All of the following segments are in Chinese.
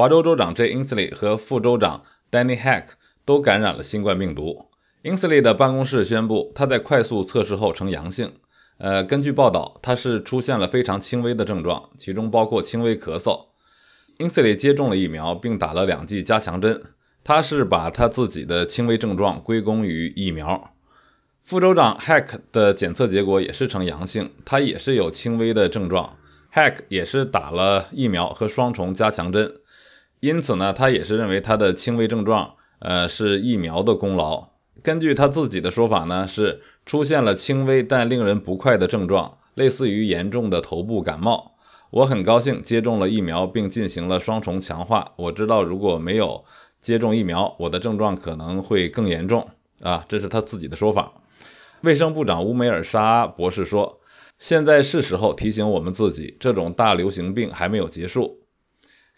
华州州长 Jay Inslee 和副州长 Danny Heck 都感染了新冠病毒。Inslee 的办公室宣布，他在快速测试后呈阳性。呃，根据报道，他是出现了非常轻微的症状，其中包括轻微咳嗽。Inslee 接种了疫苗，并打了两剂加强针。他是把他自己的轻微症状归功于疫苗。副州长 Heck 的检测结果也是呈阳性，他也是有轻微的症状。Heck 也是打了疫苗和双重加强针，因此呢，他也是认为他的轻微症状，呃，是疫苗的功劳。根据他自己的说法呢，是出现了轻微但令人不快的症状，类似于严重的头部感冒。我很高兴接种了疫苗并进行了双重强化。我知道如果没有接种疫苗，我的症状可能会更严重啊，这是他自己的说法。卫生部长乌梅尔沙博士说，现在是时候提醒我们自己，这种大流行病还没有结束。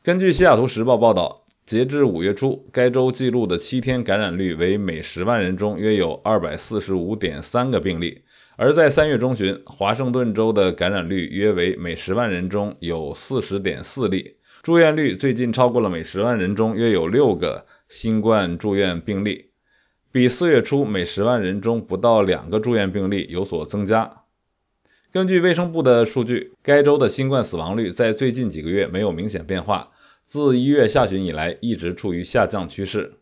根据西雅图时报报道。截至五月初，该州记录的七天感染率为每十万人中约有二百四十五点三个病例，而在三月中旬，华盛顿州的感染率约为每十万人中有四十点四例，住院率最近超过了每十万人中约有六个新冠住院病例，比四月初每十万人中不到两个住院病例有所增加。根据卫生部的数据，该州的新冠死亡率在最近几个月没有明显变化。自一月下旬以来，一直处于下降趋势。